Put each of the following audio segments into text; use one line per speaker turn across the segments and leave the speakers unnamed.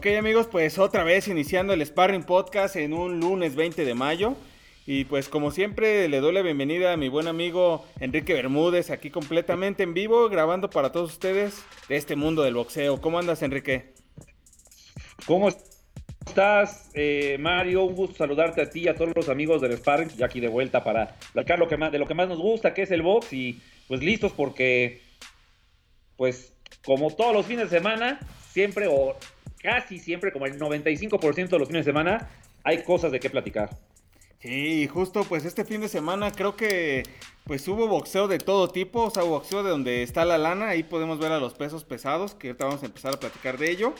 Ok amigos, pues otra vez iniciando el Sparring Podcast en un lunes 20 de mayo. Y pues como siempre le doy la bienvenida a mi buen amigo Enrique Bermúdez aquí completamente en vivo grabando para todos ustedes de este mundo del boxeo. ¿Cómo andas Enrique?
¿Cómo estás eh, Mario? Un gusto saludarte a ti y a todos los amigos del Sparring. Ya aquí de vuelta para platicar lo que más, de lo que más nos gusta que es el box y pues listos porque pues como todos los fines de semana siempre o casi siempre, como el 95% de los fines de semana, hay cosas de qué platicar.
Sí, justo pues este fin de semana creo que pues hubo boxeo de todo tipo, o sea, boxeo de donde está la lana, ahí podemos ver a los pesos pesados, que ahorita vamos a empezar a platicar de ello.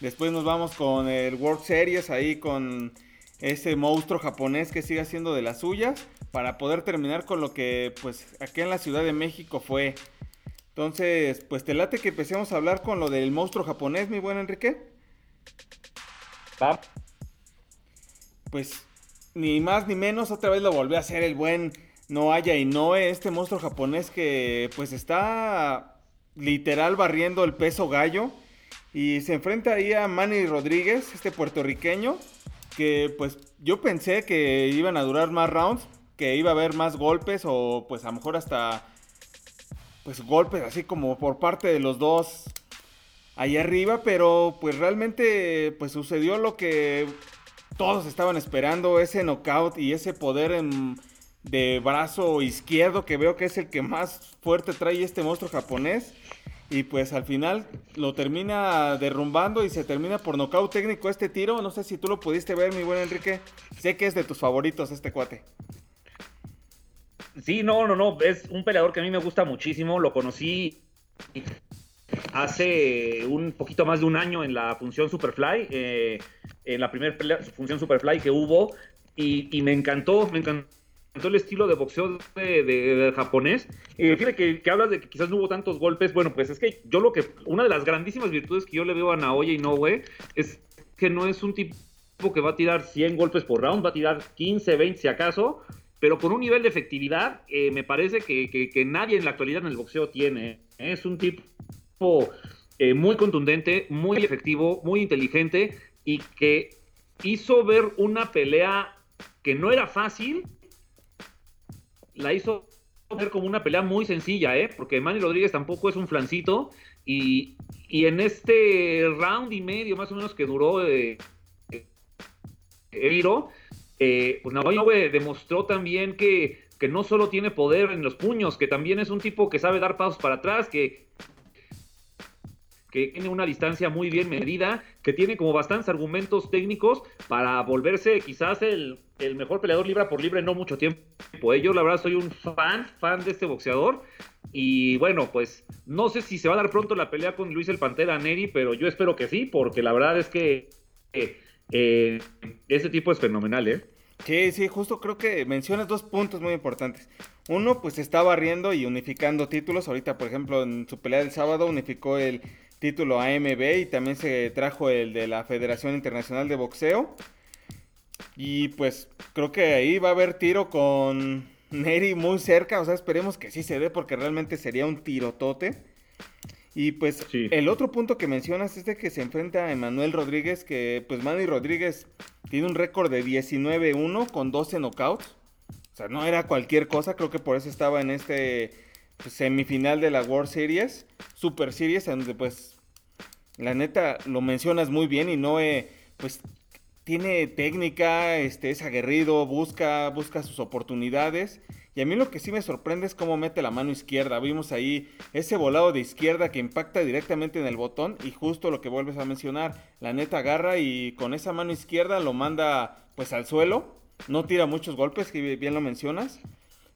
Después nos vamos con el World Series, ahí con ese monstruo japonés que sigue haciendo de las suyas, para poder terminar con lo que pues aquí en la Ciudad de México fue. Entonces, pues te late que empecemos a hablar con lo del monstruo japonés, mi buen Enrique. Pues ni más ni menos, otra vez lo volvió a hacer el buen Noaya Inoue, este monstruo japonés que pues está literal barriendo el peso gallo. Y se enfrenta ahí a Manny Rodríguez, este puertorriqueño, que pues yo pensé que iban a durar más rounds, que iba a haber más golpes o pues a lo mejor hasta pues golpes así como por parte de los dos ahí arriba, pero pues realmente pues sucedió lo que todos estaban esperando, ese knockout y ese poder de brazo izquierdo que veo que es el que más fuerte trae este monstruo japonés. Y pues al final lo termina derrumbando y se termina por knockout técnico este tiro. No sé si tú lo pudiste ver, mi buen Enrique. Sé que es de tus favoritos este cuate.
Sí, no, no, no. Es un peleador que a mí me gusta muchísimo. Lo conocí hace un poquito más de un año en la función Superfly, eh, en la primera función Superfly que hubo, y, me encantó, me encantó el estilo de boxeo de, japonés. Y fíjate que, que, hablas de que quizás no hubo tantos golpes. Bueno, pues es que yo lo que. Una de las grandísimas virtudes que yo le veo a Naoya Inoue es que no es un tipo que va a tirar 100 golpes por round, va a tirar 15, 20 si acaso, pero con un nivel de efectividad eh, me parece que, que, nadie en la actualidad en el boxeo tiene. Es un tipo eh, muy contundente, muy efectivo, muy inteligente y que hizo ver una pelea que no era fácil, la hizo ver como una pelea muy sencilla, ¿eh? porque Manny Rodríguez tampoco es un flancito y, en este round y medio más o menos que duró eh, el eh, pues demostró también que, que no solo tiene poder en los puños, que también es un tipo que sabe dar pasos para atrás, que que tiene una distancia muy bien medida, que tiene como bastantes argumentos técnicos para volverse quizás el, mejor peleador libra por libre en no mucho tiempo. Yo la verdad soy un fan, fan de este boxeador. Y bueno, pues no sé si se va a dar pronto la pelea con Luis el Pantera Neri, pero yo espero que sí, porque la verdad es que eh, eh, ese tipo es fenomenal, ¿eh?
Sí, sí, justo creo que mencionas dos puntos muy importantes. Uno, pues está barriendo y unificando títulos. Ahorita, por ejemplo, en su pelea del sábado unificó el título AMB y también se trajo el de la Federación Internacional de Boxeo. Y pues creo que ahí va a haber tiro con Neri muy cerca, o sea, esperemos que sí se dé porque realmente sería un tirotote. Y pues el otro punto que mencionas es de que se enfrenta a Emanuel Rodríguez, que pues Manny Rodríguez tiene un récord de 19-1 con 12 knockouts. O sea, no era cualquier cosa, creo que por eso estaba en este semifinal de la World Series, Super Series, en donde pues la neta lo mencionas muy bien y no pues tiene técnica, este es aguerrido, busca busca sus oportunidades. Y a mí lo que sí me sorprende es cómo mete la mano izquierda. Vimos ahí ese volado de izquierda que impacta directamente en el botón y justo lo que vuelves a mencionar, la neta agarra y con esa mano izquierda lo manda pues al suelo. No tira muchos golpes, que bien lo mencionas.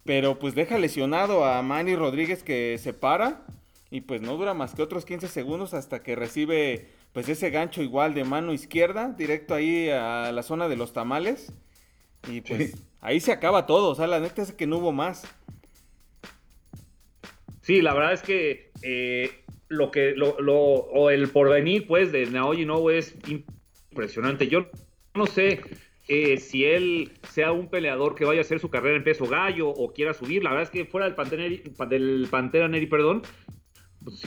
Pero pues deja lesionado a Manny Rodríguez que se para y pues no dura más que otros 15 segundos hasta que recibe pues ese gancho igual de mano izquierda directo ahí a la zona de los tamales y pues ahí se acaba todo, o sea, la neta es que no hubo más.
Sí, la verdad es que eh, lo que lo, lo, o el porvenir pues de Naoyi no es impresionante. Yo no sé eh, si él sea un peleador que vaya a hacer su carrera en peso gallo o quiera subir. La verdad es que fuera del Pantera, del Pantera Neri, perdón, pues,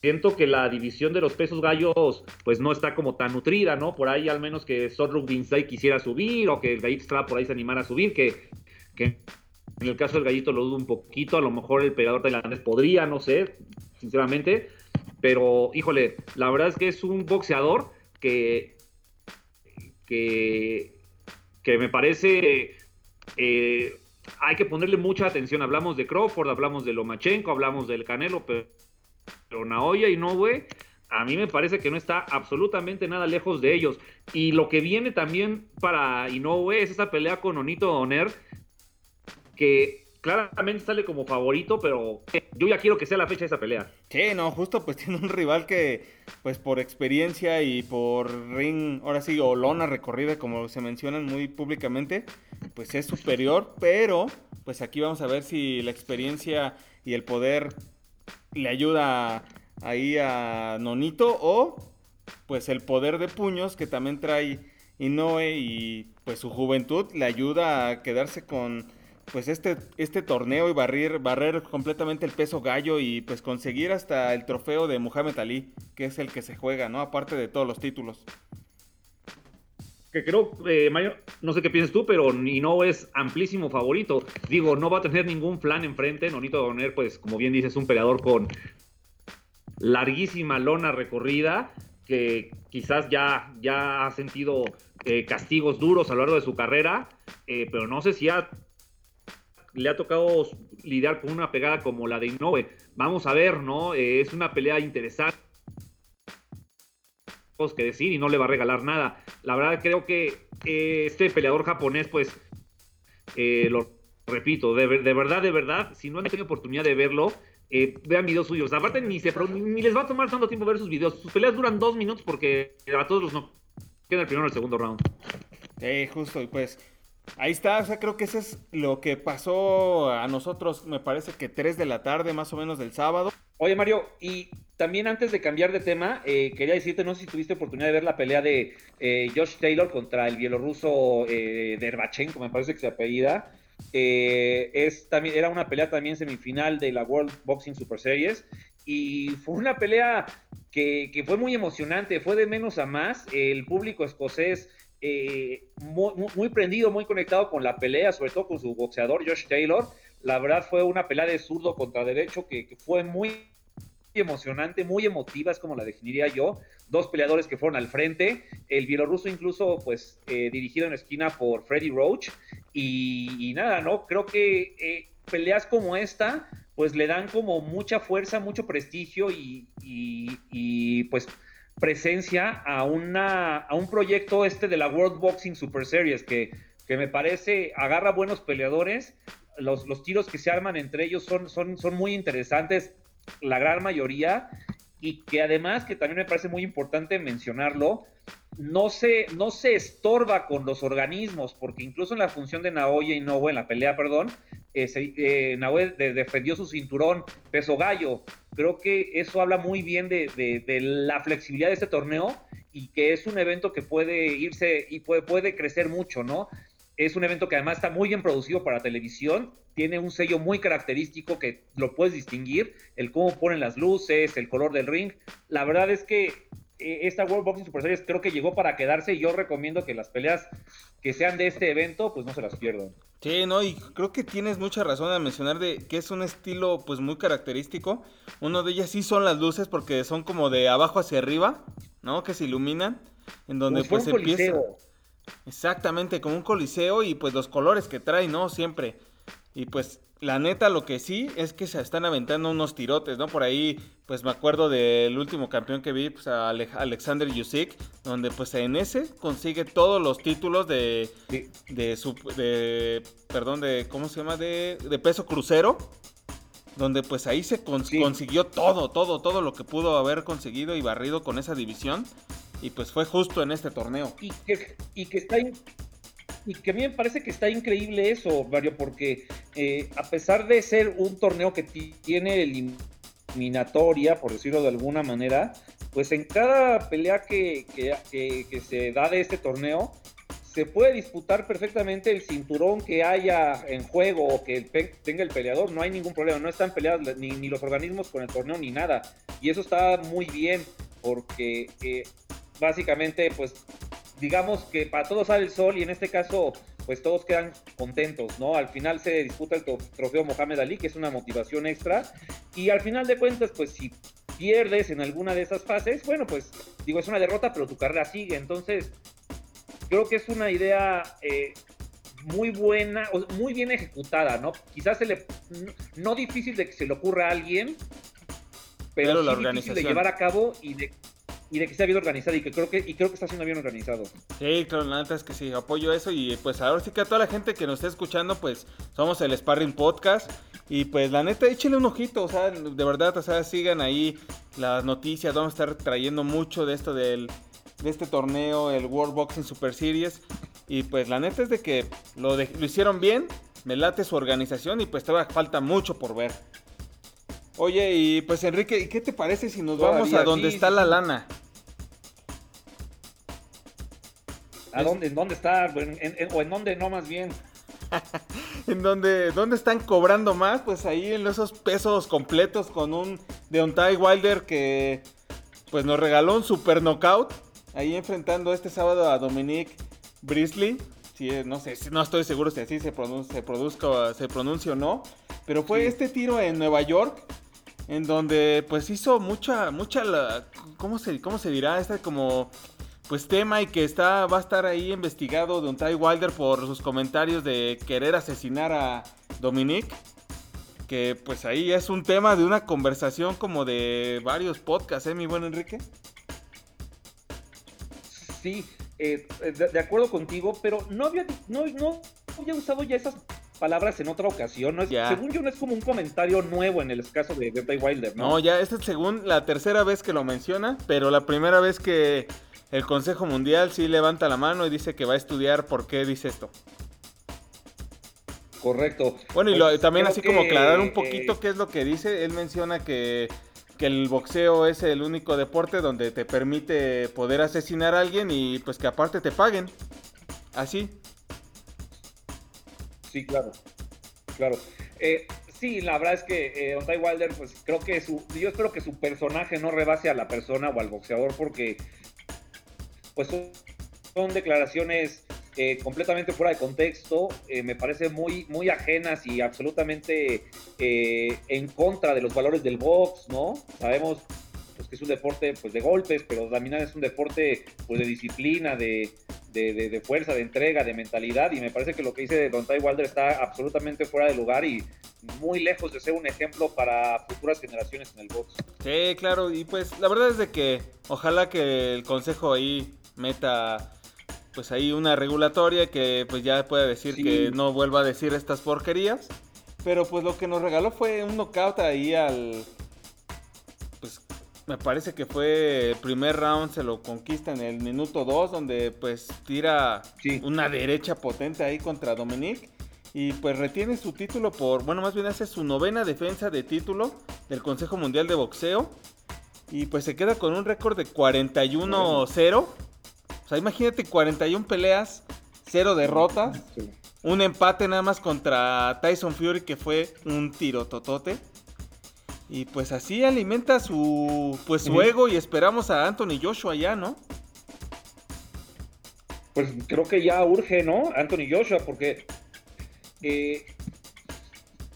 siento que la división de los pesos gallos pues no está como tan nutrida, ¿no? Por ahí al menos que Sodruk Vinsay quisiera subir o que Gallito Estrada por ahí se animara a subir, que, que en el caso del Gallito lo dudo un poquito, a lo mejor el peleador tailandés podría, no sé, sinceramente, pero híjole, la verdad es que es un boxeador que, que, que me parece... Eh, hay que ponerle mucha atención. Hablamos de Crawford, hablamos de Lomachenko, hablamos del Canelo, pero pero Naoya y Nowe, a mí me parece que no está absolutamente nada lejos de ellos. Y lo que viene también para Inoue es esa pelea con Onito Oner, que claramente sale como favorito, pero yo ya quiero que sea la fecha de esa pelea.
Sí, no, justo pues tiene un rival que, pues por experiencia y por ring, ahora sí, o lona recorrida, como se mencionan muy públicamente, pues es superior, pero pues aquí vamos a ver si la experiencia y el poder le ayuda ahí a Nonito o pues el poder de puños que también trae Inoue y pues su juventud le ayuda a quedarse con pues este, este torneo y barrer, barrer completamente el peso gallo y pues conseguir hasta el trofeo de Muhammad Ali, que es el que se juega, ¿no? Aparte de todos los títulos
que creo, eh, Mario, no sé qué piensas tú, pero no es amplísimo favorito. Digo, no va a tener ningún plan enfrente. Nonito Doner, pues, como bien dices, es un peleador con larguísima lona recorrida, que quizás ya, ya ha sentido eh, castigos duros a lo largo de su carrera, eh, pero no sé si le ha tocado lidiar con una pegada como la de Inoue. Vamos a ver, ¿no? es una pelea interesante que decir y no le va a regalar nada. La verdad creo que eh, este peleador japonés, pues, eh, lo repito, de, verdad, de verdad, si no han tenido oportunidad de verlo, eh, vean videos suyos. Aparte, ni, se, ni les va a tomar tanto tiempo ver sus videos. Sus peleas duran dos minutos porque a todos los no queda el primero o el segundo round.
Eh, justo, y pues ahí está. O sea, creo que eso es lo que pasó a nosotros, me parece que 3 de la tarde más o menos del sábado.
Oye, Mario, y también antes de cambiar de tema, eh, quería decirte, no sé si tuviste oportunidad de ver la pelea de eh, Josh Taylor contra el bielorruso eh, Derbachenko, me parece que se apellida. Eh, es, también, era una pelea también semifinal de la World Boxing Super Series y fue una pelea que, fue muy emocionante, fue de menos a más. El público escocés muy, muy, prendido, muy conectado con la pelea, sobre todo con su boxeador Josh Taylor. La verdad fue una pelea de zurdo contra derecho que, fue muy emocionante, muy emotiva, es como la definiría yo. Dos peleadores que fueron al frente, el bielorruso incluso pues eh, dirigido en esquina por Freddy Roach. Y, nada, ¿no? Creo que eh, peleas como esta pues le dan como mucha fuerza, mucho prestigio y, pues presencia a, una, a un proyecto este de la World Boxing Super Series que, que me parece agarra buenos peleadores, los, tiros que se arman entre ellos son, son, son muy interesantes, la gran mayoría, y que además, que también me parece muy importante mencionarlo, no se, no se estorba con los organismos, porque incluso en la función de Naoya y Noe, en la pelea, perdón, eh, defendió su cinturón peso gallo. Creo que eso habla muy bien de, la flexibilidad de este torneo y que es un evento que puede irse y puede, puede crecer mucho, ¿no? Es un evento que además está muy bien producido para televisión, tiene un sello muy característico que lo puedes distinguir, el cómo ponen las luces, el color del ring. La verdad es que esta World Boxing Super Series creo que llegó para quedarse y yo recomiendo que las peleas que sean de este evento pues no se las pierdan.
Sí, no, y creo que tienes mucha razón al mencionar de que es un estilo pues muy característico. Uno de ellas sí son las luces porque son como de abajo hacia arriba, ¿no? Que se iluminan, en donde pues, pues empieza... Exactamente, como un coliseo y pues los colores que trae, ¿no? Siempre. Y pues la neta lo que sí es que se están aventando unos tirotes, ¿no? Por ahí pues me acuerdo del último campeón que vi, pues a Alexander Yusik, donde pues en ese consigue todos los títulos de, de, su, de perdón, de, ¿cómo se llama? De, de peso crucero. Donde pues ahí se consiguió todo, todo, todo lo que pudo haber conseguido y barrido con esa división. Y pues fue justo en este torneo.
Y que, y que está y que a mí me parece que está increíble eso, Mario, porque eh, a pesar de ser un torneo que tiene eliminatoria, por decirlo de alguna manera, pues en cada pelea que, que, se da de este torneo, se puede disputar perfectamente el cinturón que haya en juego o que tenga el peleador, no hay ningún problema, no están peleados ni, los organismos con el torneo ni nada. Y eso está muy bien porque eh, básicamente, pues, digamos que para todos sale el sol y en este caso, pues todos quedan contentos, ¿no? Al final se disputa el trofeo Mohamed Ali, que es una motivación extra. Y al final de cuentas, pues si pierdes en alguna de esas fases, bueno, pues digo, es una derrota, pero tu carrera sigue. Entonces, creo que es una idea eh, muy buena, muy bien ejecutada, ¿no? Quizás se le, no, difícil de que se le ocurra a alguien, pero, sí difícil de llevar a cabo y de, y de que sea bien organizado y que creo que y creo que está siendo bien organizado.
Sí, claro, la neta es que sí, apoyo eso y pues ahora sí que a toda la gente que nos esté escuchando, pues somos el Sparring Podcast y pues la neta échenle un ojito, o sea, de verdad, o sea, sigan ahí las noticias, vamos a estar trayendo mucho de esto del de este torneo, el World Boxing Super Series. Y pues la neta es de que lo, lo hicieron bien, me late su organización y pues todavía falta mucho por ver. Oye, y pues Enrique, ¿y qué te parece si nos vamos a donde está la lana?
¿A dónde? ¿En dónde está? ¿O en dónde no más bien?
en donde, ¿Dónde están cobrando más? Pues ahí en esos pesos completos con un Deontay Wilder que pues nos regaló un super knockout ahí enfrentando este sábado a Dominique Brisley. Si, no sé, no estoy seguro si así se, pronuncia, se, produzca, se pronuncia o no. Pero fue este tiro en Nueva York. En donde pues hizo mucha, mucha, la, ¿cómo, se, ¿cómo se dirá? Este como pues tema y que está, va a estar ahí investigado de un Ty Wilder por sus comentarios de querer asesinar a Dominique. Que pues ahí es un tema de una conversación como de varios podcasts, ¿eh, mi buen Enrique?
sí, eh, de, acuerdo contigo, pero no había, no, no había usado ya esas palabras en otra ocasión. ¿no? Según yo, no es como un comentario nuevo en el caso de Deontay Wilder, ¿no?
No, ya, esta es según la tercera vez que lo menciona, pero la primera vez que el Consejo Mundial sí levanta la mano y dice que va a estudiar por qué dice esto.
Correcto.
Bueno, y pues, también así como aclarar un poquito eh, qué es lo que dice. Él menciona que que el boxeo es el único deporte donde te permite poder asesinar a alguien y pues que aparte te paguen. Así.
Sí, claro. Claro. Eh, sí, la verdad es que eh, Wilder, pues creo que su. Yo espero que su personaje no rebase a la persona o al boxeador porque. Pues son declaraciones eh, completamente fuera de contexto, eh, me parece muy, muy ajenas y absolutamente eh, en contra de los valores del box, ¿no? Sabemos pues, que es un deporte pues, de golpes, pero también es un deporte pues, de disciplina, de, de, fuerza, de entrega, de mentalidad, y me parece que lo que dice Don Ty Wilder está absolutamente fuera de lugar y muy lejos de ser un ejemplo para futuras generaciones en el box.
Sí, claro, y pues la verdad es de que ojalá que el consejo ahí meta pues ahí una regulatoria que pues ya puede decir que no vuelva a decir estas porquerías. Pero pues lo que nos regaló fue un knockout ahí al... Me parece que fue el primer round, se lo conquista en el minuto 2, donde pues tira una derecha potente ahí contra Dominic. Y pues retiene su título por, bueno, más bien hace su novena defensa de título del Consejo Mundial de Boxeo. Y pues se queda con un récord de 41-0 o sea, imagínate 41 peleas, 0 derrotas, un empate nada más contra Tyson Fury que fue un tiro totote. Y pues así alimenta su pues su ego y esperamos a Anthony Joshua ya, ¿no?
Pues creo que ya urge, ¿no? Anthony Joshua, porque eh,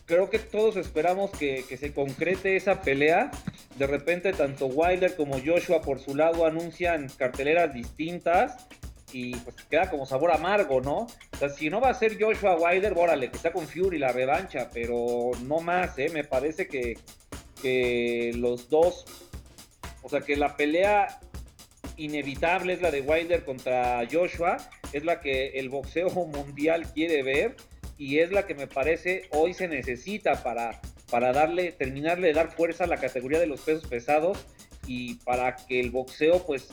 creo que todos esperamos que, que, se concrete esa pelea de repente tanto Wilder como Joshua por su lado anuncian carteleras distintas y pues queda como sabor amargo, ¿no? O sea, si no va a ser Joshua Wilder, órale, que está con Fury la revancha, pero no más, ¿eh? Me parece que, que los dos, o sea, que la pelea inevitable es la de Wilder contra Joshua, es la que el boxeo mundial quiere ver y es la que me parece hoy se necesita para para darle, terminarle de dar fuerza a la categoría de los pesos pesados y para que el boxeo pues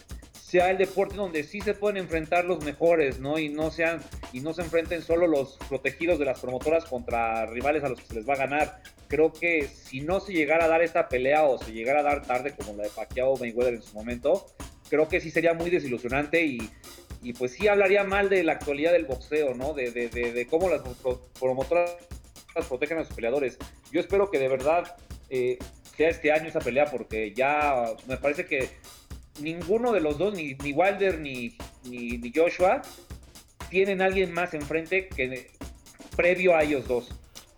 sea el deporte donde sí se pueden enfrentar los mejores, ¿no? Y no sean y no se enfrenten solo los protegidos de las promotoras contra rivales a los que se les va a ganar. Creo que si no se llegara a dar esta pelea o se llegara a dar tarde como la de Pacquiao Mayweather en su momento, creo que sí sería muy desilusionante y y pues sí hablaría mal de la actualidad del boxeo, ¿no? De, cómo las promotoras protegen a sus peleadores. Yo espero que de verdad eh, sea este año esa pelea, porque ya me parece que ninguno de los dos, ni, ni Wilder ni, ni, Joshua, tienen a alguien más enfrente que previo a ellos dos.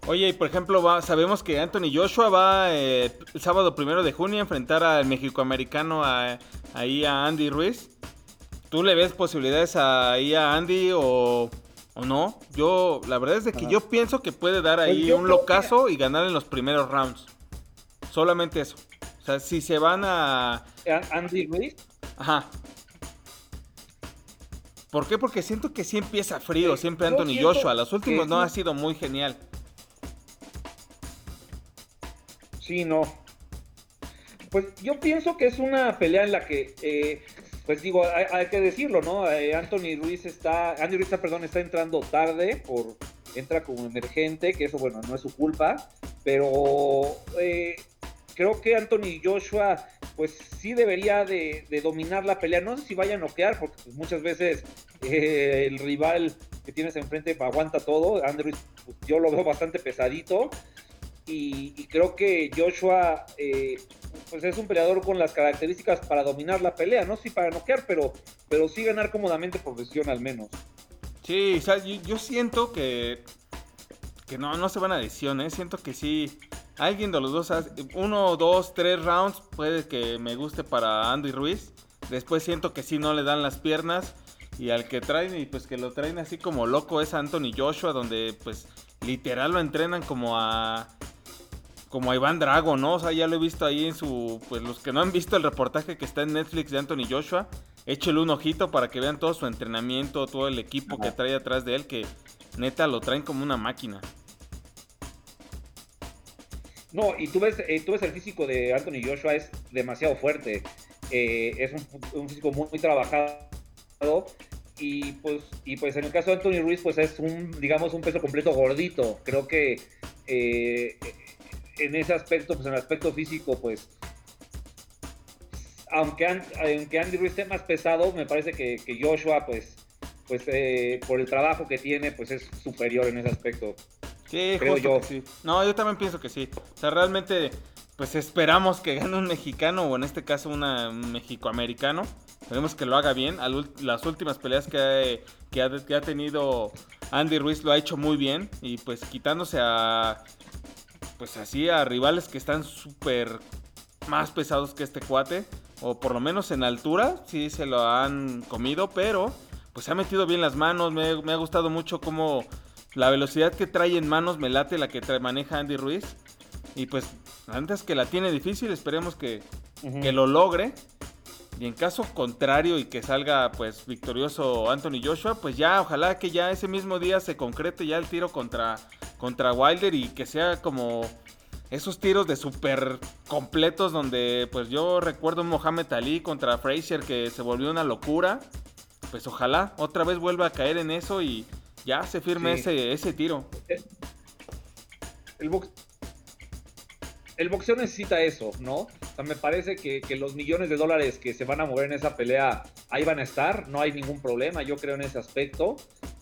Oye, y por ejemplo, va, sabemos que Anthony Joshua va eh, el sábado primero de junio a enfrentar al mexicoamericano ahí a Andy Ruiz. ¿Tú le ves posibilidades ahí a Andy o, no? Yo, la verdad es de que yo pienso que puede dar ahí pues un locazo y ganar en los primeros rounds. Solamente eso. O sea, si se van a...
Andy Ruiz.
Ajá. ¿Por qué? Porque siento que sí empieza frío, siempre Anthony Joshua. Los últimos no ha sido muy genial.
Sí, no. Pues yo pienso que es una pelea en la que eh, pues digo, hay, que decirlo, ¿no? Eh, Anthony Ruiz está, Andy Ruiz, perdón, está entrando tarde, por, entra como emergente, que eso, bueno, no es su culpa, pero eh, creo que Anthony Joshua, pues sí debería de, dominar la pelea, no sé si vaya a noquear, porque pues, muchas veces eh, el rival que tienes enfrente aguanta todo, Andy Ruiz, pues, yo lo veo bastante pesadito, y, creo que Joshua eh, pues es un peleador con las características para dominar la pelea, no sí para noquear, pero, pero sí ganar cómodamente por decisión al menos.
Sí, yo, siento que, que no, no se van a decisión, ¿eh? siento que sí, alguien de los dos, uno, dos, tres rounds puede que me guste para Andy Ruiz, después siento que sí no le dan las piernas y al que traen y pues que lo traen así como loco es Anthony Joshua, donde pues literal lo entrenan como a como a Iván Drago, ¿no? O sea, ya lo he visto ahí en su. Pues los que no han visto el reportaje que está en Netflix de Anthony Joshua, échele un ojito para que vean todo su entrenamiento, todo el equipo que trae atrás de él, que neta lo traen como una máquina.
No, y tú ves, eh, tú ves el físico de Anthony Joshua, es demasiado fuerte. Eh, es un, físico muy, trabajado. Y pues, y pues en el caso de Anthony Ruiz, pues es un, digamos, un peso completo gordito. Creo que eh, en ese aspecto, pues en el aspecto físico, pues aunque, aunque Andy Ruiz esté más pesado, me parece que, Joshua, pues, pues eh, por el trabajo que tiene, pues es superior en ese aspecto.
Sí, creo yo. sí. No, yo también pienso que sí. O sea, realmente, pues esperamos que gane un mexicano o en este caso una, un mexicoamericano. Esperemos que lo haga bien. Las últimas peleas que que ha tenido Andy Ruiz lo ha hecho muy bien. Y pues quitándose a pues así a rivales que están súper más pesados que este cuate, o por lo menos en altura, sí se lo han comido, pero pues se ha metido bien las manos, me, ha gustado mucho como la velocidad que trae en manos me late la que maneja Andy Ruiz, y pues antes que la tiene difícil, esperemos que, que lo logre. Y en caso contrario y que salga pues victorioso Anthony Joshua, pues ya ojalá que ya ese mismo día se concrete ya el tiro contra contra Wilder y que sea como esos tiros de super completos donde pues yo recuerdo un Mohamed Ali contra Frazier que se volvió una locura. Pues ojalá otra vez vuelva a caer en eso y ya se firme ese, ese tiro.
El, el boxeo necesita eso, ¿no? O sea, me parece que, los millones de dólares que se van a mover en esa pelea ahí van a estar, no hay ningún problema, yo creo en ese aspecto.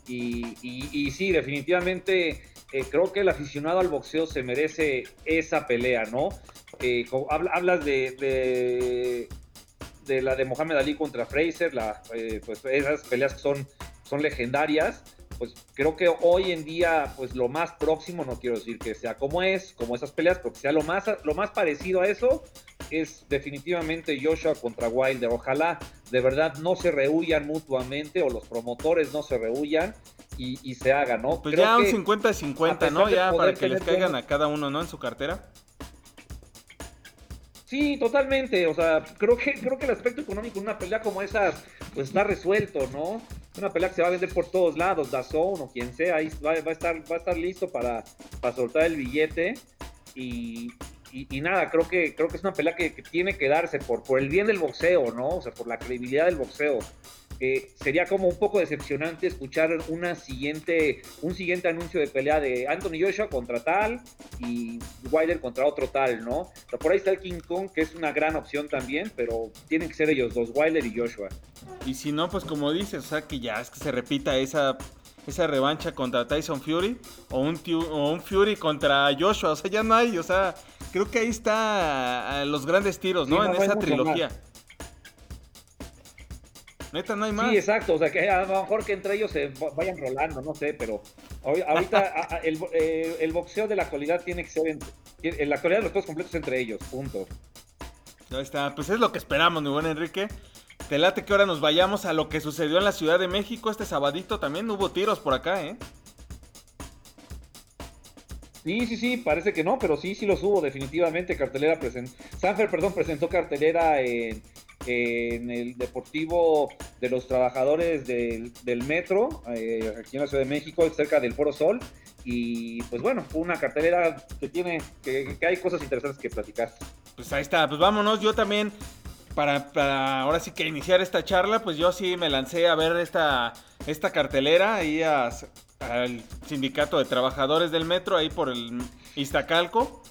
Y, y sí, definitivamente eh, creo que el aficionado al boxeo se merece esa pelea, ¿no? Eh, hablas de, de, la de Mohamed Ali contra Fraser, la, eh, pues esas peleas son, son legendarias. Pues creo que hoy en día, pues lo más próximo, no quiero decir que sea como es, como esas peleas, porque sea lo más, lo más parecido a eso, es definitivamente Joshua contra Wilder. Ojalá de verdad no se rehuyan mutuamente o los promotores no se rehuyan y, se haga, ¿no?
Pues ya un 50-50, ¿no? Ya para que les caigan a cada uno, ¿no? En su cartera.
Sí, totalmente. O sea, creo que, creo que el aspecto económico de una pelea como esa, pues está resuelto, ¿no? Una pelea que se va a vender por todos lados, Dazón o quien sea, ahí va, a, estar, va a estar listo para, para soltar el billete. Y, y, nada, creo que, creo que es una pelea que, tiene que darse por, por el bien del boxeo, ¿no? O sea, por la credibilidad del boxeo. Eh, sería como un poco decepcionante escuchar una siguiente, un siguiente anuncio de pelea de Anthony Joshua contra tal y Wilder contra otro tal, ¿no? por ahí está el King Kong, que es una gran opción también, pero tienen que ser ellos dos, Wilder y Joshua.
Y si no, pues como dices, o sea, que ya es que se repita esa esa revancha contra Tyson Fury o un, o un Fury contra Joshua, o sea, ya no hay, o sea, creo que ahí está los grandes tiros, ¿no? en esa trilogía. Neta, no hay más.
Sí, exacto. O sea, que a lo mejor que entre ellos se vayan rolando, no sé, pero ahorita eh, el, boxeo de la actualidad tiene que ser. En, la actualidad los juegos completos entre ellos, punto.
Ahí está. Pues es lo que esperamos, mi buen Enrique. Te late que ahora nos vayamos a lo que sucedió en la Ciudad de México este sabadito. También hubo tiros por acá, ¿eh?
Sí, sí, sí, parece que no, pero sí, sí los hubo, definitivamente. Cartelera presentó. Sanfer, perdón, presentó cartelera en en el Deportivo de los Trabajadores del, Metro, eh, aquí en la Ciudad de México, cerca del Foro Sol. Y pues bueno, una cartelera que tiene, que, hay cosas interesantes que platicar.
Pues ahí está, pues vámonos, yo también, para, ahora sí que iniciar esta charla, pues yo sí me lancé a ver esta, esta cartelera ahí al sindicato de trabajadores del metro, ahí por el Iztacalco.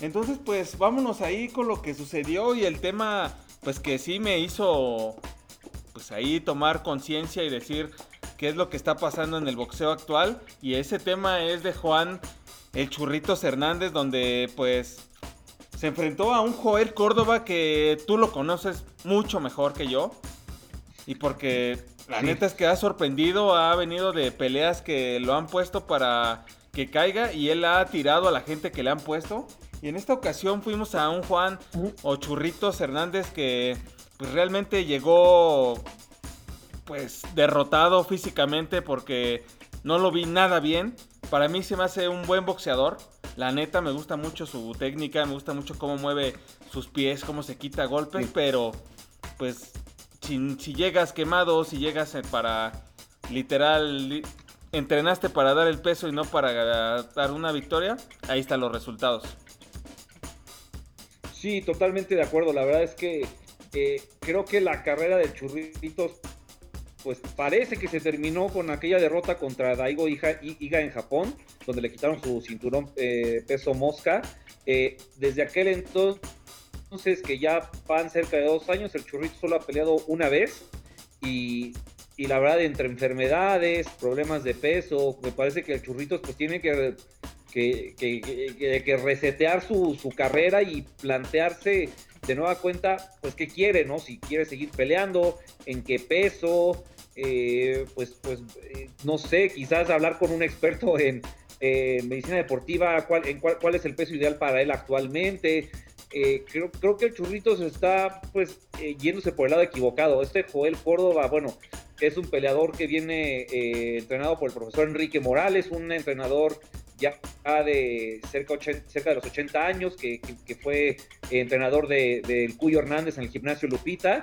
Entonces, pues vámonos ahí con lo que sucedió y el tema pues que sí me hizo pues ahí tomar conciencia y decir qué es lo que está pasando en el boxeo actual. Y ese tema es de Juan el Churritos Hernández donde pues se enfrentó a un Joel Córdoba que tú lo conoces mucho mejor que yo. Y porque la neta es que ha sorprendido, ha venido de peleas que lo han puesto para que caiga y él ha tirado a la gente que le han puesto y en esta ocasión fuimos a un Juan o Churritos Hernández que pues realmente llegó pues derrotado físicamente porque no lo vi nada bien. Para mí se me hace un buen boxeador. La neta me gusta mucho su técnica, me gusta mucho cómo mueve sus pies, cómo se quita golpes, pero pues si, si, llegas quemado, si llegas para literal entrenaste para dar el peso y no para dar una victoria, ahí están los resultados.
Sí, totalmente de acuerdo. La verdad es que eh, creo que la carrera de Churritos, pues parece que se terminó con aquella derrota contra Daigo Iga, en Japón, donde le quitaron su cinturón eh, peso mosca. Eh, desde aquel entonces, que ya van cerca de dos años, el Churrito solo ha peleado una vez y, y la verdad entre enfermedades, problemas de peso, me parece que el Churritos pues tiene que que, que, que, resetear su, carrera y plantearse de nueva cuenta, pues qué quiere, ¿no? Si quiere seguir peleando, en qué peso, eh, pues, pues eh, no sé, quizás hablar con un experto en, medicina deportiva, cuál, en cuál, cuál, es el peso ideal para él actualmente. Eh, creo, creo que el Churritos está pues yéndose por el lado equivocado. Este Joel Córdoba, bueno, es un peleador que viene entrenado por el profesor Enrique Morales, un entrenador ya de cerca, de los 80 años, que, fue entrenador del de, Cuyo Hernández en el gimnasio Lupita.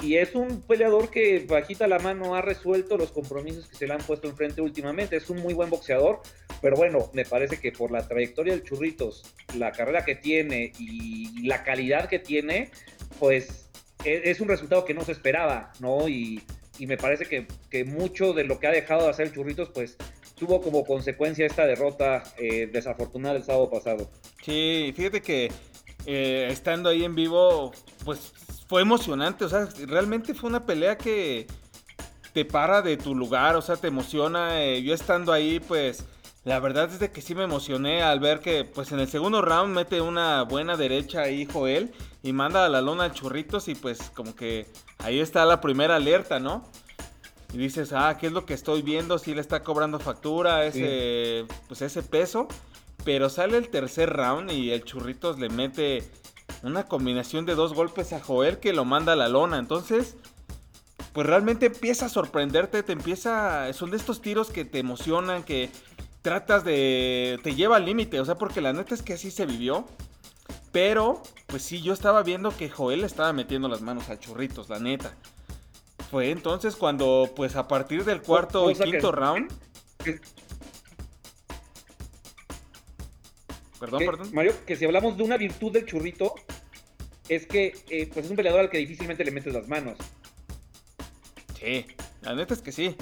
Y es un peleador que bajita la mano ha resuelto los compromisos que se le han puesto enfrente últimamente. Es un muy buen boxeador, pero bueno, me parece que por la trayectoria del Churritos, la carrera que tiene y la calidad que tiene, pues e, es, un resultado que no se esperaba, ¿no? Y, me parece que, que, mucho de lo que ha dejado de hacer el Churritos, pues tuvo como consecuencia esta derrota eh, desafortunada el sábado pasado.
Sí, fíjate que eh, estando ahí en vivo, pues fue emocionante, o sea, realmente fue una pelea que te para de tu lugar, o sea, te emociona. Eh, yo estando ahí, pues la verdad es de que sí me emocioné al ver que, pues en el segundo round mete una buena derecha ahí Joel y manda a la lona al churritos y pues como que ahí está la primera alerta, ¿no? Y dices, ah, ¿qué es lo que estoy viendo? Si le está cobrando factura ese, pues ese peso. Pero sale el tercer round y el Churritos le mete una combinación de dos golpes a Joel que lo manda a la lona. Entonces, pues realmente empieza a sorprenderte, te empieza, son de estos tiros que te emocionan, que tratas de, te lleva al límite, o sea, porque la neta es que así se vivió. Pero, pues sí, yo estaba viendo que Joel estaba metiendo las manos a Churritos, la neta fue entonces cuando, pues a partir del cuarto y quinto round.
perdón, perdón. Mario, que si hablamos de una virtud del churrito, es que eh, pues es un peleador al que difícilmente le metes las manos.
Sí, la neta es que sí.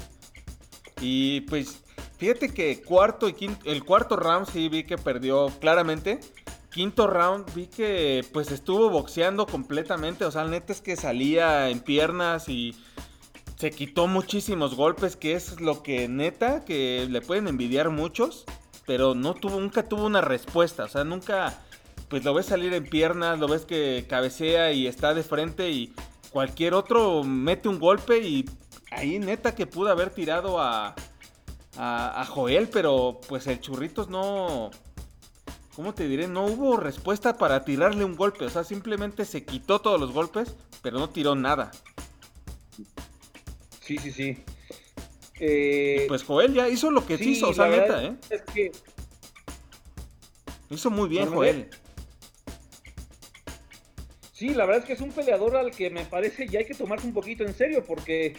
Y pues, fíjate que cuarto y quinto, el cuarto round sí vi que perdió claramente. Quinto round vi que pues estuvo boxeando completamente. O sea, neta es que salía en piernas y se quitó muchísimos golpes, que es lo que neta, que le pueden envidiar muchos. Pero no tuvo, nunca tuvo una respuesta. O sea, nunca, pues lo ves salir en piernas, lo ves que cabecea y está de frente y cualquier otro mete un golpe y ahí neta que pudo haber tirado a, a, Joel, pero pues el Churritos no... ¿Cómo te diré? No hubo respuesta para tirarle un golpe. O sea, simplemente se quitó todos los golpes, pero no tiró nada.
Sí, sí, sí.
Eh, pues Joel ya hizo lo que hizo, o sea, neta, ¿eh? Es que... Hizo muy bien, Joel.
Sí, la verdad es que es un peleador al que me parece ya hay que tomarse un poquito en serio, porque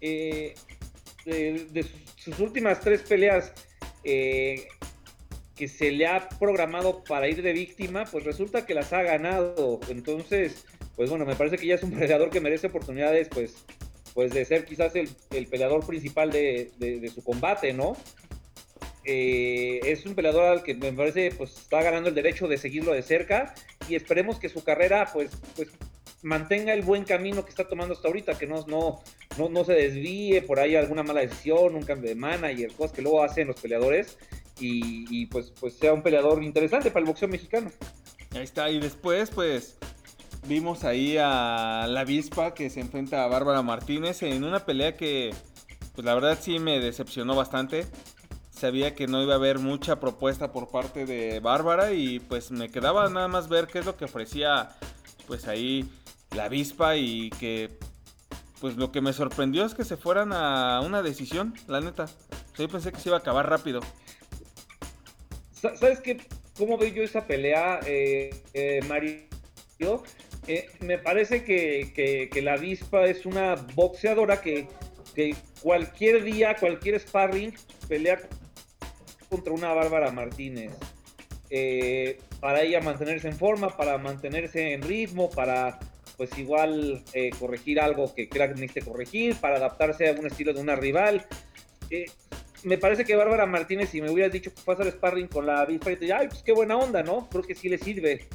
eh, de, sus, últimas tres peleas eh, que se le ha programado para ir de víctima, pues resulta que las ha ganado. Entonces, pues bueno, me parece que ya es un peleador que merece oportunidades, pues, pues de ser quizás el, peleador principal de, su combate, ¿no? Eh, es un peleador al que me parece pues está ganando el derecho de seguirlo de cerca y esperemos que su carrera pues, pues mantenga el buen camino que está tomando hasta ahorita, que no, no, no, se desvíe por ahí alguna mala decisión, un cambio de manager, cosas que luego hacen los peleadores y, pues, pues sea un peleador interesante para el boxeo mexicano.
Ahí está, y después pues vimos ahí a la avispa que se enfrenta a Bárbara Martínez en una pelea que pues la verdad sí me decepcionó bastante. Sabía que no iba a haber mucha propuesta por parte de Bárbara y pues me quedaba nada más ver qué es lo que ofrecía pues ahí la avispa y que pues lo que me sorprendió es que se fueran a una decisión, la neta. Yo pensé que se iba a acabar rápido.
¿Sabes qué? ¿Cómo veo yo esa pelea, eh, eh Mario? Eh, me parece que, la avispa es una boxeadora que, que cualquier día, cualquier sparring, pelea contra una Bárbara Martínez. Eh, para ella mantenerse en forma, para mantenerse en ritmo, para pues igual eh, corregir algo que crea que necesite corregir, para adaptarse a un estilo de una rival. Eh, me parece que Bárbara Martínez, si me hubieras dicho que fue a hacer sparring con la Avispa, ay, pues qué buena onda, ¿no? Creo que sí le sirve.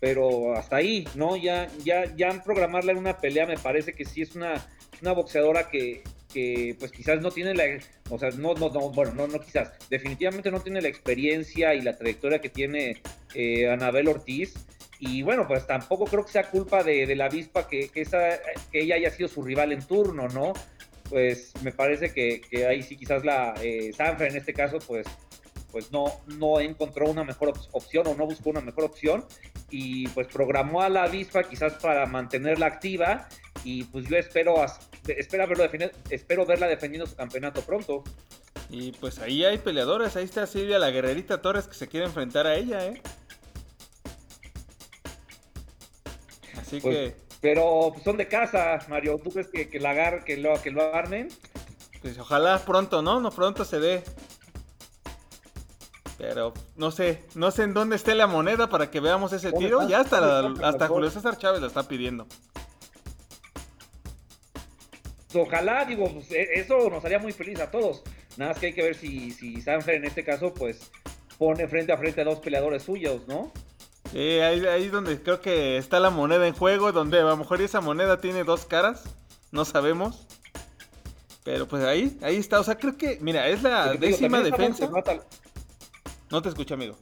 Pero hasta ahí, ¿no? Ya, ya, ya programarla en una pelea me parece que sí es una, una boxeadora que, que pues quizás no tiene la, o sea, no, no, no bueno, no, no quizás, definitivamente no tiene la experiencia y la trayectoria que tiene eh, Anabel Ortiz. Y bueno, pues tampoco creo que sea culpa de, la avispa que, que, esa, que ella haya sido su rival en turno, ¿no? Pues me parece que, que ahí sí quizás la eh, Sanfra en este caso, pues pues no, no encontró una mejor opción o no buscó una mejor opción y pues programó a la avispa quizás para mantenerla activa y pues yo espero, espero, verlo espero verla defendiendo su campeonato pronto.
Y pues ahí hay peleadores, ahí está Silvia la guerrerita Torres que se quiere enfrentar a ella, ¿eh? Así pues, que...
Pero pues, son de casa, Mario, ¿tú crees que, que, la que, lo, que lo armen?
Pues ojalá pronto, ¿no? No pronto se dé. Pero no sé, no sé en dónde esté la moneda para que veamos ese tiro. Ya hasta, hasta Julio César Chávez lo está pidiendo.
Ojalá, digo, pues, e, eso nos haría muy feliz a todos. Nada más que hay que ver si, si Sanfer en este caso, pues, pone frente a frente a dos peleadores suyos, ¿no?
Sí, ahí, ahí donde creo que está la moneda en juego, donde a lo mejor esa moneda tiene dos caras, no sabemos. Pero pues ahí, ahí está. O sea, creo que, mira, es la décima defensa. No te escucho, amigo.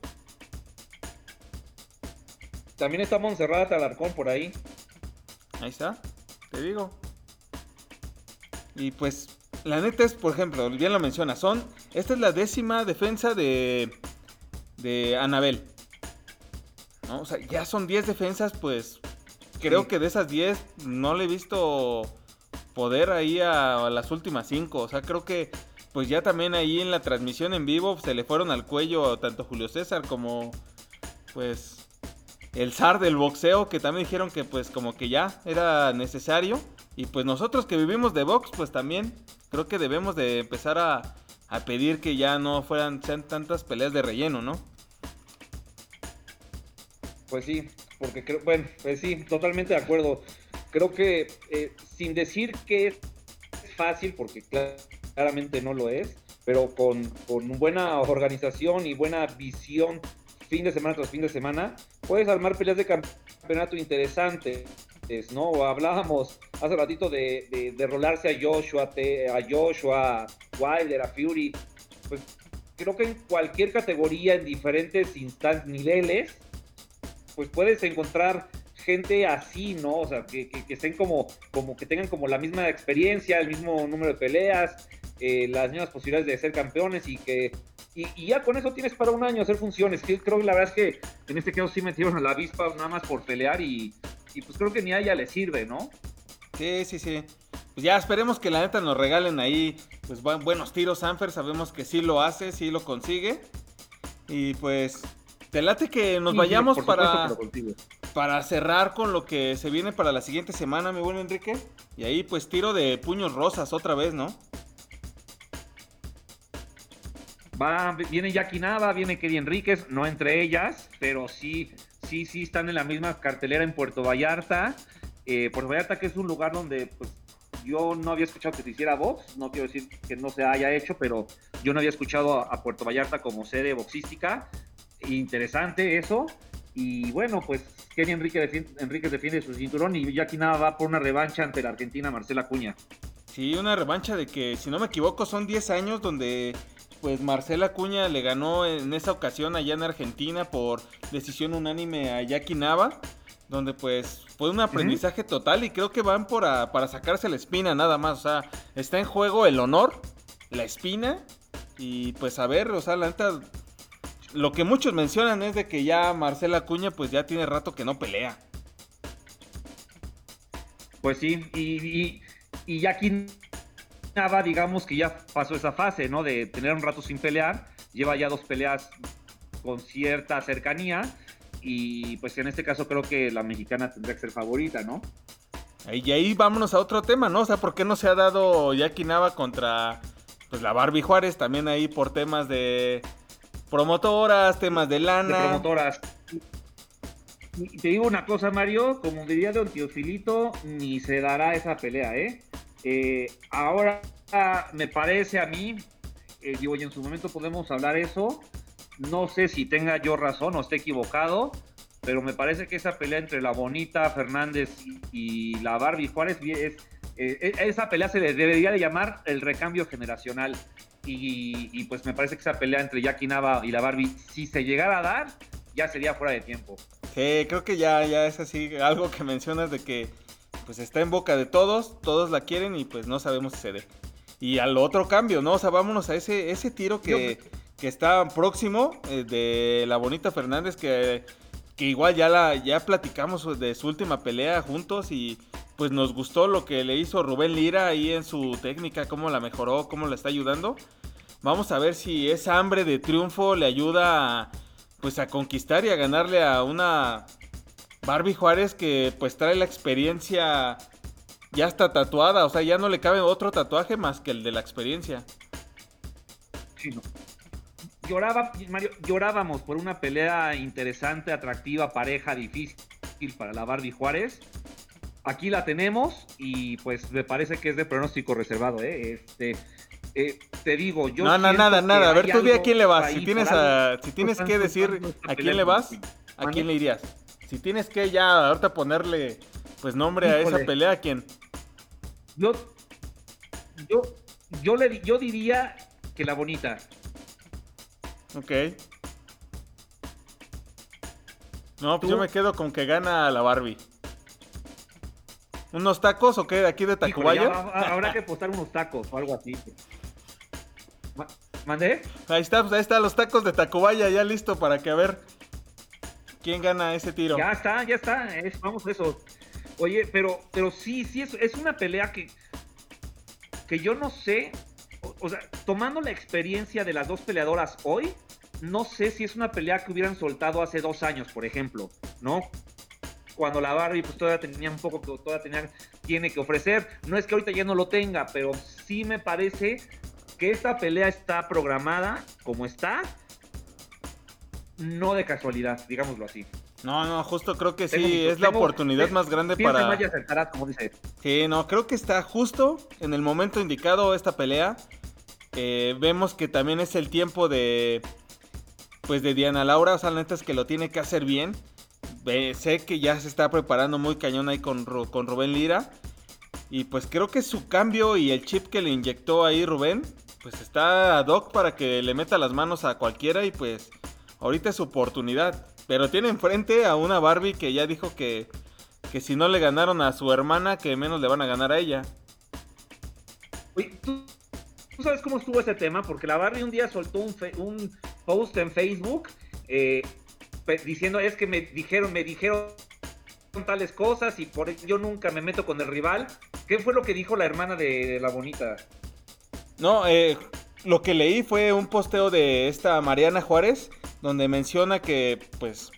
También está Montserrat Alarcón por ahí.
Ahí está, te digo. Y pues, la neta es, por ejemplo, bien lo menciona, son. Esta es la décima defensa de. de Anabel. ¿No? O sea, ya son 10 defensas, pues. Creo que de esas 10 no le he visto poder ahí a, a las últimas 5. O sea, creo que pues ya también ahí en la transmisión en vivo se le fueron al cuello tanto Julio César como pues el zar del boxeo que también dijeron que pues como que ya era necesario y pues nosotros que vivimos de box pues también creo que debemos de empezar a, a pedir que ya no fueran sean tantas peleas de relleno, ¿no?
Pues sí, porque creo, bueno, pues sí, totalmente de acuerdo. creo que eh, sin decir que es fácil, porque claramente no lo es, pero con, con buena organización y buena visión fin de semana tras fin de semana, puedes armar peleas de campeonato interesantes, ¿no? Hablábamos hace ratito de, de, rolarse a Joshua, a Joshua, Wilder, a Fury. Pues creo que en cualquier categoría, en diferentes instantes, niveles, pues puedes encontrar gente así, ¿no? O sea, que, que, estén como, como que tengan como la misma experiencia, el mismo número de peleas, eh, las mismas posibilidades de ser campeones y que y, ya con eso tienes para un año hacer funciones. Creo que la verdad es que en este caso sí metieron a la avispa nada más por pelear y, pues creo que ni a ella le sirve, ¿no?
Sí, sí, sí. Pues ya esperemos que la neta nos regalen ahí pues buenos tiros Sanfer, sabemos que sí lo hace, sí lo consigue. Y pues te late que nos vayamos para para cerrar con lo que se viene para la siguiente semana, mi buen Enrique. Y ahí pues tiro de puños rosas otra vez, ¿no?
Va, viene Jackie Nava, viene Kelly Enríquez, no entre ellas, pero sí, sí, sí están en la misma cartelera en Puerto Vallarta. Eh, Puerto Vallarta que es un lugar donde pues, yo no había escuchado que se hiciera box, no quiero decir que no se haya hecho, pero yo no había escuchado a, Puerto Vallarta como sede boxística. Interesante eso. Y bueno, pues Kenny Enrique defiende, defiende su cinturón y Jackie Nava va por una revancha ante la Argentina Marcela Cuña.
Sí, una revancha de que, si no me equivoco, son 10 años donde pues Marcela Cuña le ganó en esa ocasión allá en Argentina por decisión unánime a Jackie Nava, donde pues fue un aprendizaje total y creo que van por para sacarse la espina nada más, o sea, está en juego el honor, la espina y pues a ver, o sea, la neta, lo que muchos mencionan es de que ya Marcela Cuña pues ya tiene rato que no pelea.
Pues sí, y, y, y Jackie Nava, digamos que ya pasó esa fase, ¿no? De tener un rato sin pelear. Lleva ya dos peleas con cierta cercanía. Y pues en este caso creo que la mexicana tendría que ser favorita, ¿no?
Y ahí vámonos a otro tema, ¿no? O sea, ¿por qué no se ha dado Jackie Nava contra pues la Barbie Juárez? También ahí por temas de promotoras, temas de lana.
De promotoras. Te digo una cosa, Mario, como diría Don Teofilito, ni se dará esa pelea, ¿eh? Eh, ahora me parece a mí, eh, digo, y en su momento podemos hablar eso. No sé si tenga yo razón o esté equivocado, pero me parece que esa pelea entre la Bonita Fernández y, la Barbie Juárez es, eh, esa pelea se debería de llamar el recambio generacional. Y, pues me parece que esa pelea entre Jackie Nava y la Barbie, si se llegara a dar, ya sería fuera de tiempo.
creo que ya, ya es así, algo que mencionas de que pues está en boca de todos, todos la quieren y pues no sabemos si se dé. Y al otro cambio, ¿no? O sea, vámonos a ese, ese tiro que, que está próximo eh, de la bonita Fernández, que, que igual ya, la, ya platicamos de su última pelea juntos y pues nos gustó lo que le hizo Rubén Lira ahí en su técnica, cómo la mejoró, cómo la está ayudando. Vamos a ver si esa hambre de triunfo le ayuda pues a conquistar y a ganarle a una Barbie Juárez que pues trae la experiencia ya está tatuada, o sea, ya no le cabe otro tatuaje más que el de la experiencia.
Sí, no. Lloraba, Mario, llorábamos por una pelea interesante, atractiva, pareja, difícil para la Barbie Juárez. Aquí la tenemos y pues me parece que es de pronóstico reservado, ¿eh? Este, eh, te digo, yo.
No, no, nada, nada. A ver, tú di a quién le vas. Si tienes, si tienes que decir a quién le vas, ¿a quién le irías? si tienes que ya ahorita ponerle pues nombre a esa pelea, ¿a quién?
Yo, yo, yo, le, yo diría que la bonita.
Ok. No, pues yo me quedo con que gana la Barbie. ¿Unos tacos o qué? ¿De aquí de Tacubaya?
habrá que postar unos tacos o algo así. ¿Mandé?
Ahí está, pues ahí están los tacos de Tacubaya ya listo para que a ver ¿Quién gana ese tiro?
Ya está, ya está. Es, vamos, eso. Oye, pero, pero sí, sí, es, es una pelea que, que yo no sé. O, sea, tomando la experiencia de las dos peleadoras hoy, no sé si es una pelea que hubieran soltado hace dos años, por ejemplo, ¿no? Cuando la Barbie pues todavía tenía un poco que todavía tenía, tiene que ofrecer. No es que ahorita ya no lo tenga, pero sí me parece que esta pelea está programada como está no de casualidad, digámoslo así.
No, no, justo creo que sí, es la oportunidad más grande para...
Acertará, como dice.
Sí, no, creo que está justo en el momento indicado esta pelea. Eh, vemos que también es el tiempo de... Pues de Diana Laura, o sea, la neta es que lo tiene que hacer bien. Sé que ya se está preparando muy cañón ahí con, con Rubén Lira. Y pues creo que su cambio y el chip que le inyectó ahí Rubén, pues está ad hoc para que le meta las manos a cualquiera y pues ahorita es su oportunidad. Pero tiene enfrente a una Barbie que ya dijo que, que si no le ganaron a su hermana, que menos le van a ganar a ella.
Oye, ¿tú, sabes cómo estuvo ese tema? Porque la Barbie un día soltó un, un post en Facebook eh, diciendo, es que me dijeron, me dijeron tales cosas y por yo nunca me meto con el rival. ¿Qué fue lo que dijo la hermana de la bonita?
No, eh, lo que leí fue un posteo de esta Mariana Juárez donde menciona que, pues...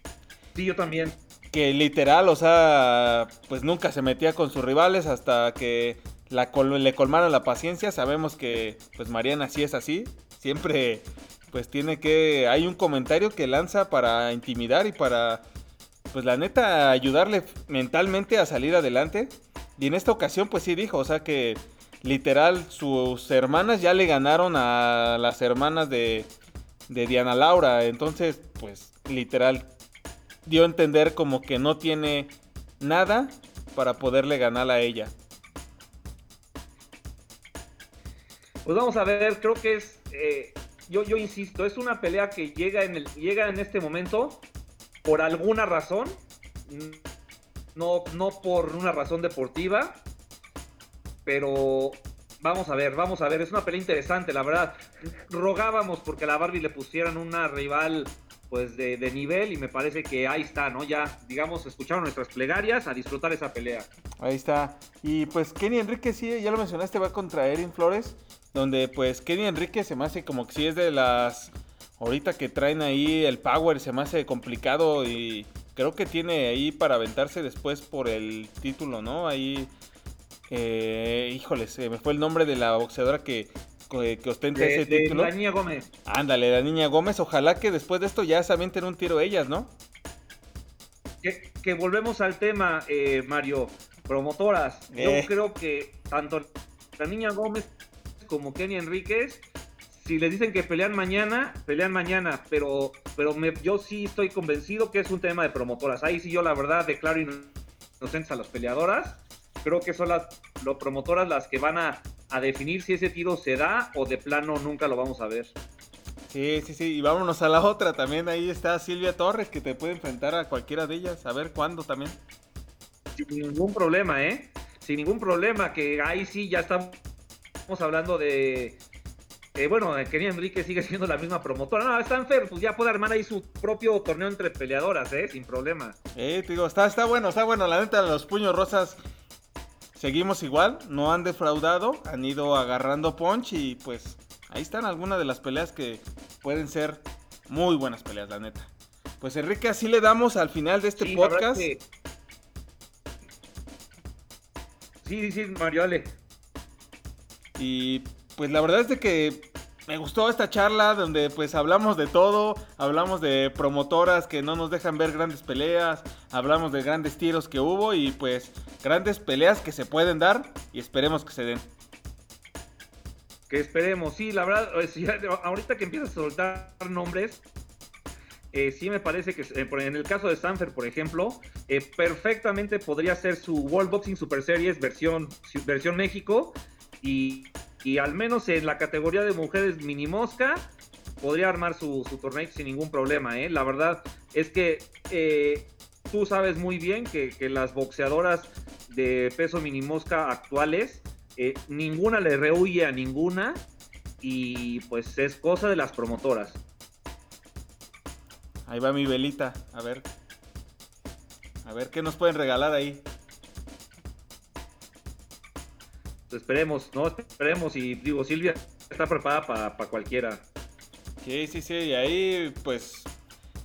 Sí, yo también.
Que literal, o sea, pues nunca se metía con sus rivales hasta que la le colmaron la paciencia. Sabemos que, pues Mariana sí es así. Siempre, pues tiene que... Hay un comentario que lanza para intimidar y para, pues la neta, ayudarle mentalmente a salir adelante. Y en esta ocasión, pues sí dijo, o sea que literal sus hermanas ya le ganaron a las hermanas de, de Diana Laura. Entonces, pues literal, dio a entender como que no tiene nada para poderle ganar a ella.
Pues vamos a ver, creo que es, eh, yo, yo insisto, es una pelea que llega en, el, llega en este momento por alguna razón, no, no por una razón deportiva, pero Vamos a ver, vamos a ver. Es una pelea interesante, la verdad. Rogábamos porque a la Barbie le pusieran una rival pues de, nivel y me parece que ahí está, ¿no? Ya, digamos, escucharon nuestras plegarias a disfrutar esa pelea.
Ahí está. Y pues Kenny Enrique sí, ya lo mencionaste, va contra Erin Flores, donde pues Kenny Enrique se me hace como que sí es de las... Ahorita que traen ahí el power se me hace complicado y creo que tiene ahí para aventarse después por el título, ¿no? Ahí eh, híjole, se me fue el nombre de la boxeadora que, que ostenta ese título.
La niña Gómez.
Ándale, la niña Gómez. Ojalá que después de esto ya se avienten un tiro ellas, ¿no?
Que, volvemos al tema, eh, Mario. Promotoras. Yo eh. creo que tanto la niña Gómez como Kenny Enríquez, si les dicen que pelean mañana, pelean mañana. Pero, pero yo sí estoy convencido que es un tema de promotoras. Ahí sí yo la verdad declaro inocentes a las peleadoras creo que son las promotoras las que van a, definir si ese tiro se da o de plano nunca lo vamos a ver.
Sí, sí, sí, y vámonos a la otra también, ahí está Silvia Torres que te puede enfrentar a cualquiera de ellas, a ver cuándo también.
Sin ningún problema, ¿eh? Sin ningún problema, que ahí sí ya estamos hablando de... Eh, bueno, Kenny Enrique sigue siendo la misma promotora. No, Stanfer, pues ya puede armar ahí su propio torneo entre peleadoras, ¿eh? Sin problema.
Eh, te digo, está, está bueno, está bueno. La neta, los puños rosas seguimos igual, no han defraudado, han ido agarrando punch y pues ahí están algunas de las peleas que pueden ser muy buenas peleas, la neta. Pues Enrique, así le damos al final de este podcast. Sí,
sí, sí, Mario Ale.
Y pues la verdad es de que me gustó esta charla donde pues hablamos de todo, hablamos de promotoras que no nos dejan ver grandes peleas, hablamos de grandes tiros que hubo y pues grandes peleas que se pueden dar y esperemos que se den.
Que esperemos, sí, la verdad, ahorita que empiezas a soltar nombres, eh, sí me parece que eh, en el caso de Sanfer, por ejemplo, eh, perfectamente podría ser su World Boxing Super Series versión, versión México y al menos en la categoría de mujeres mini mosca podría armar su, torneo sin ningún problema. ¿eh? La verdad es que eh, tú sabes muy bien que, las boxeadoras de peso mini mosca actuales, eh, ninguna le rehuye a ninguna y pues es cosa de las promotoras.
Ahí va mi velita, a ver. A ver qué nos pueden regalar ahí.
Esperemos, ¿no? Esperemos y digo, Silvia está preparada para cualquiera.
Sí, sí, sí, y ahí pues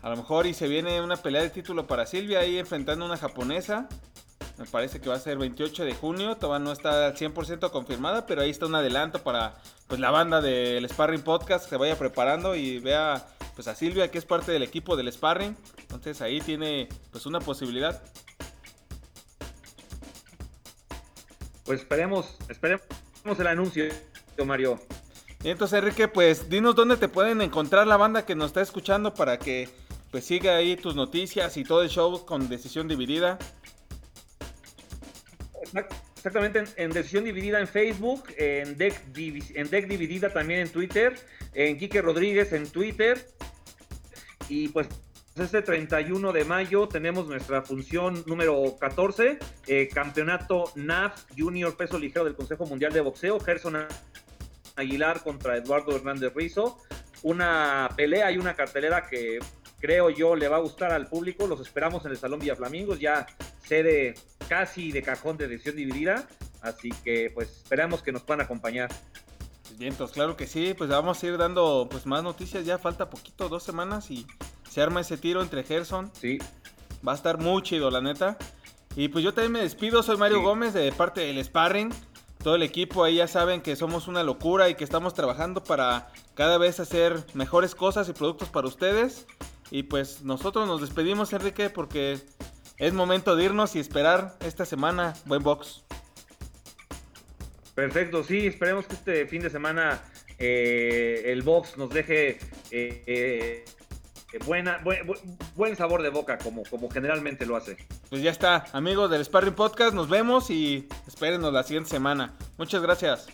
a lo mejor y se viene una pelea de título para Silvia ahí enfrentando a una japonesa. Me parece que va a ser 28 de junio, todavía no está al 100% confirmada, pero ahí está un adelanto para pues la banda del Sparring Podcast que se vaya preparando y vea pues a Silvia, que es parte del equipo del sparring. Entonces ahí tiene pues una posibilidad.
Pues esperemos, esperemos el anuncio, Mario.
Y entonces, Enrique, pues dinos dónde te pueden encontrar la banda que nos está escuchando para que pues siga ahí tus noticias y todo el show con decisión dividida.
Exactamente, en, Decisión Dividida en Facebook, en Deck, en Deck Dividida también en Twitter, en Quique Rodríguez en Twitter. Y pues este 31 de mayo tenemos nuestra función número 14, eh, campeonato NAF Junior Peso Ligero del Consejo Mundial de Boxeo, Gerson Aguilar contra Eduardo Hernández Rizo. Una pelea y una cartelera que creo yo le va a gustar al público. Los esperamos en el Salón Villa Flamingos, ya sede casi de cajón de decisión dividida. Así que pues esperamos que nos puedan acompañar.
Bien, pues claro que sí, pues vamos a ir dando pues más noticias, ya falta poquito, dos semanas y se arma ese tiro entre Gerson.
Sí.
Va a estar muy chido, la neta. Y pues yo también me despido, soy Mario Gómez de parte del Sparring. Todo el equipo ahí ya saben que somos una locura y que estamos trabajando para cada vez hacer mejores cosas y productos para ustedes. Y pues nosotros nos despedimos, Enrique, porque es momento de irnos y esperar esta semana buen box.
Perfecto, sí, esperemos que este fin de semana eh, el box nos deje eh, eh, buena, buen, sabor de boca, como, como generalmente lo hace.
Pues ya está, amigos del Sparring Podcast, nos vemos y espérenos la siguiente semana. Muchas gracias.